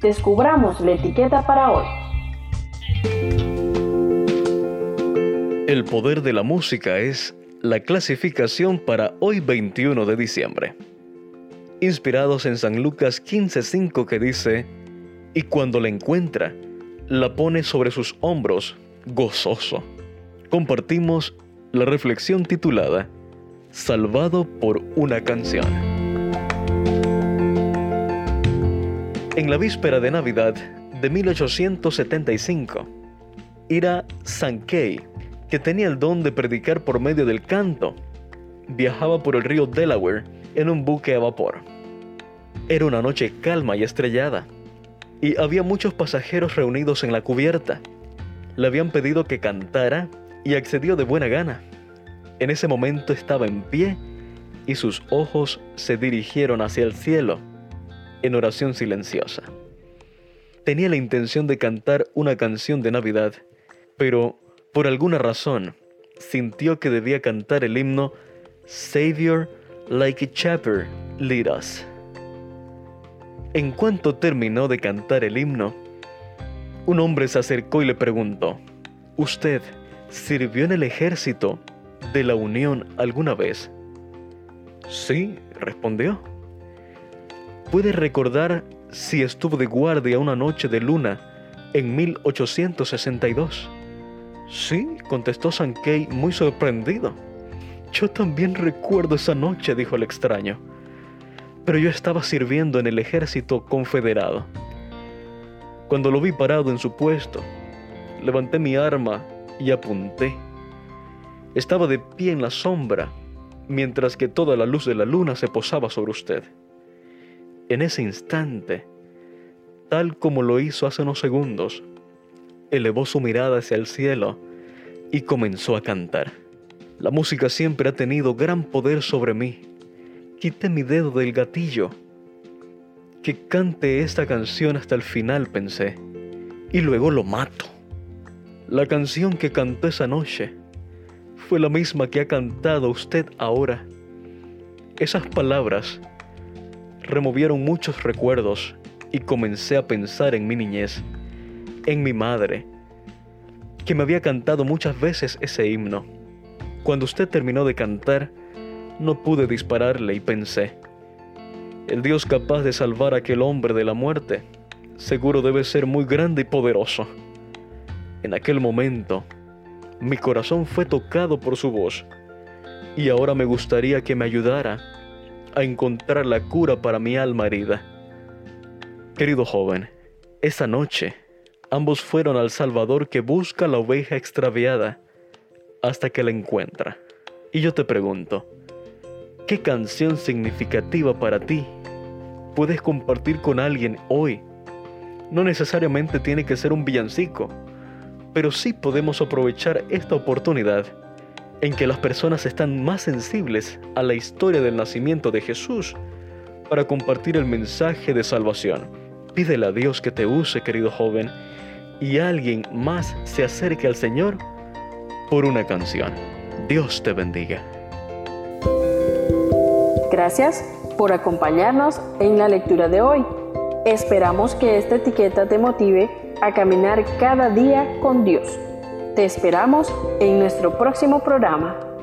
descubramos la etiqueta para hoy. El poder de la música es la clasificación para hoy 21 de diciembre. Inspirados en San Lucas 15:5 que dice, y cuando la encuentra, la pone sobre sus hombros, gozoso. Compartimos la reflexión titulada Salvado por una canción. En la víspera de Navidad de 1875, Ira Sankey, que tenía el don de predicar por medio del canto, viajaba por el río Delaware en un buque a vapor. Era una noche calma y estrellada, y había muchos pasajeros reunidos en la cubierta. Le habían pedido que cantara y accedió de buena gana. En ese momento estaba en pie y sus ojos se dirigieron hacia el cielo en oración silenciosa. Tenía la intención de cantar una canción de Navidad, pero por alguna razón sintió que debía cantar el himno Savior, like a shepherd, lead us. En cuanto terminó de cantar el himno, un hombre se acercó y le preguntó, ¿Usted sirvió en el ejército de la Unión alguna vez? Sí, respondió. ¿Puede recordar si estuvo de guardia una noche de luna en 1862? Sí, contestó Sankey muy sorprendido. Yo también recuerdo esa noche, dijo el extraño. Pero yo estaba sirviendo en el ejército confederado. Cuando lo vi parado en su puesto, levanté mi arma y apunté. Estaba de pie en la sombra, mientras que toda la luz de la luna se posaba sobre usted. En ese instante, tal como lo hizo hace unos segundos, elevó su mirada hacia el cielo y comenzó a cantar. La música siempre ha tenido gran poder sobre mí. Quité mi dedo del gatillo. Que cante esta canción hasta el final, pensé, y luego lo mato. La canción que cantó esa noche fue la misma que ha cantado usted ahora. Esas palabras removieron muchos recuerdos y comencé a pensar en mi niñez, en mi madre, que me había cantado muchas veces ese himno. Cuando usted terminó de cantar, no pude dispararle y pensé, el Dios capaz de salvar a aquel hombre de la muerte, seguro debe ser muy grande y poderoso. En aquel momento, mi corazón fue tocado por su voz, y ahora me gustaría que me ayudara a encontrar la cura para mi alma herida. Querido joven, esa noche ambos fueron al Salvador que busca la oveja extraviada hasta que la encuentra. Y yo te pregunto, ¿qué canción significativa para ti puedes compartir con alguien hoy? No necesariamente tiene que ser un villancico, pero sí podemos aprovechar esta oportunidad en que las personas están más sensibles a la historia del nacimiento de Jesús para compartir el mensaje de salvación. Pídele a Dios que te use, querido joven, y alguien más se acerque al Señor por una canción. Dios te bendiga. Gracias por acompañarnos en la lectura de hoy. Esperamos que esta etiqueta te motive a caminar cada día con Dios. Te esperamos en nuestro próximo programa.